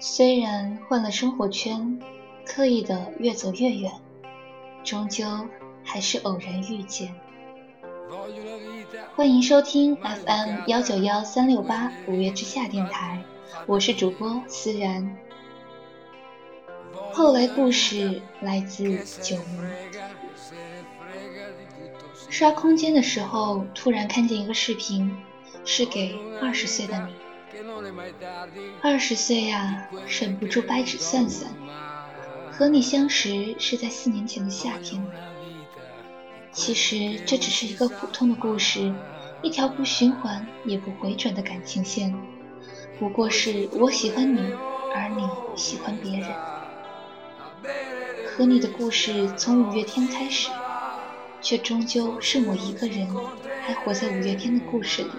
虽然换了生活圈，刻意的越走越远，终究还是偶然遇见。欢迎收听 FM 幺九幺三六八五月之下电台，我是主播思然。后来故事来自九零。刷空间的时候，突然看见一个视频，是给二十岁的你。二十岁呀，忍不住掰指算算，和你相识是在四年前的夏天。其实这只是一个普通的故事，一条不循环也不回转的感情线，不过是我喜欢你，而你喜欢别人。和你的故事从五月天开始，却终究剩我一个人，还活在五月天的故事里，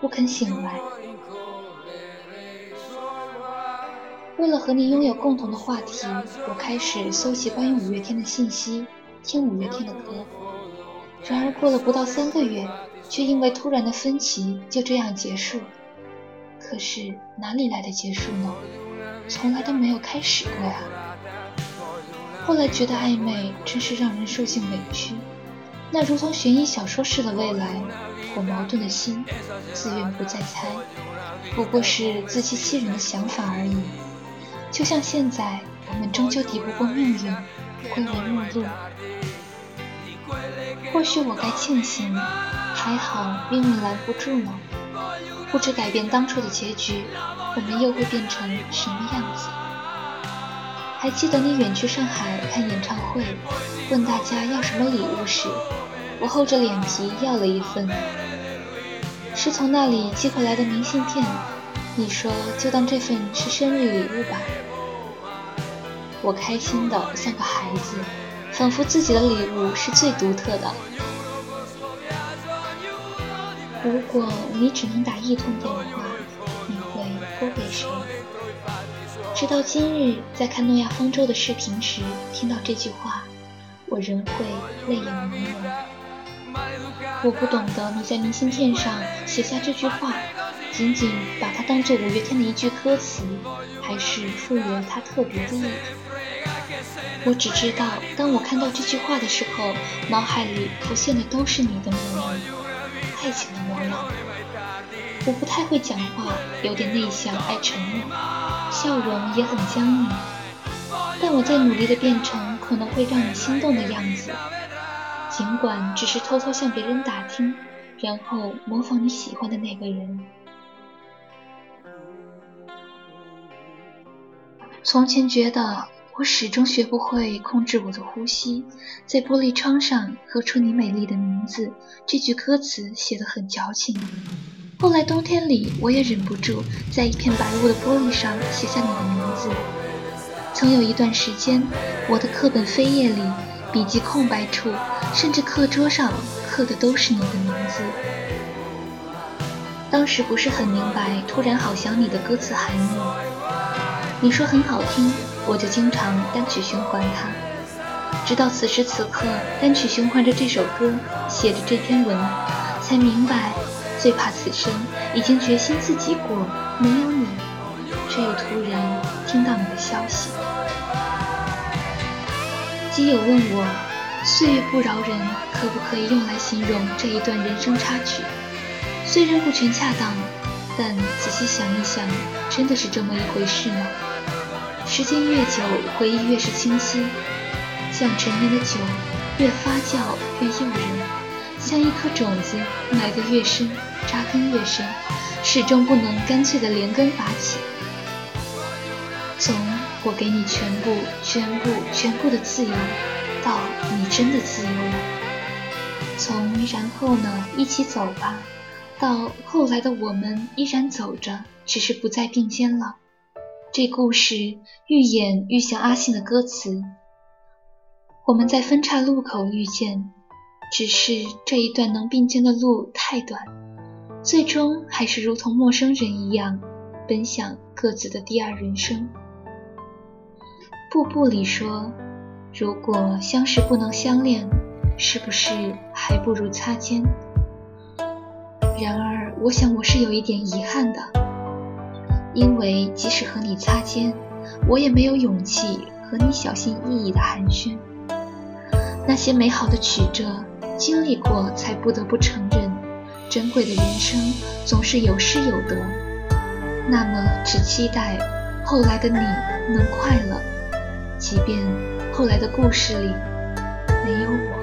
不肯醒来。为了和你拥有共同的话题，我开始搜集关于五月天的信息，听五月天的歌。然而过了不到三个月，却因为突然的分歧就这样结束。可是哪里来的结束呢？从来都没有开始过呀。后来觉得暧昧真是让人受尽委屈，那如同悬疑小说似的未来，我矛盾的心自愿不再猜，不过是自欺欺人的想法而已。就像现在，我们终究敌不过命运，归为陌路。或许我该庆幸，还好命运拦不住呢。不知改变当初的结局，我们又会变成什么样子？还记得你远去上海看演唱会，问大家要什么礼物时，我厚着脸皮要了一份，是从那里寄回来的明信片。你说就当这份是生日礼物吧，我开心的像个孩子，仿佛自己的礼物是最独特的。如果你只能打一通电话，你会拨给谁？直到今日，在看诺亚方舟的视频时，听到这句话，我仍会泪眼朦胧。我不懂得你在明信片上写下这句话。仅仅把它当做五月天的一句歌词，还是赋予了它特别的意义？我只知道，当我看到这句话的时候，脑海里浮现的都是你的模样，爱情的模样。我不太会讲话，有点内向，爱沉默，笑容也很僵硬。但我在努力的变成可能会让你心动的样子，尽管只是偷偷向别人打听，然后模仿你喜欢的那个人。从前觉得我始终学不会控制我的呼吸，在玻璃窗上喝出你美丽的名字，这句歌词写得很矫情。后来冬天里，我也忍不住在一片白雾的玻璃上写下你的名字。曾有一段时间，我的课本扉页里、笔记空白处，甚至课桌上刻的都是你的名字。当时不是很明白，突然好想你的歌词含义。你说很好听，我就经常单曲循环它，直到此时此刻，单曲循环着这首歌，写着这篇文，才明白，最怕此生已经决心自己过，没有你，却又突然听到你的消息。基友问我，岁月不饶人，可不可以用来形容这一段人生插曲？虽然不全恰当，但仔细想一想，真的是这么一回事吗。时间越久，回忆越是清晰。像陈年的酒，越发酵越诱人。像一颗种子，埋得越深，扎根越深，始终不能干脆的连根拔起。从我给你全部、全部、全部的自由，到你真的自由了。从然后呢，一起走吧，到后来的我们依然走着，只是不再并肩了。这故事愈演愈像阿信的歌词。我们在分岔路口遇见，只是这一段能并肩的路太短，最终还是如同陌生人一样，奔向各自的第二人生。步步里说，如果相识不能相恋，是不是还不如擦肩？然而，我想我是有一点遗憾的。因为即使和你擦肩，我也没有勇气和你小心翼翼的寒暄。那些美好的曲折，经历过才不得不承认，珍贵的人生总是有失有得。那么，只期待后来的你能快乐，即便后来的故事里没有我。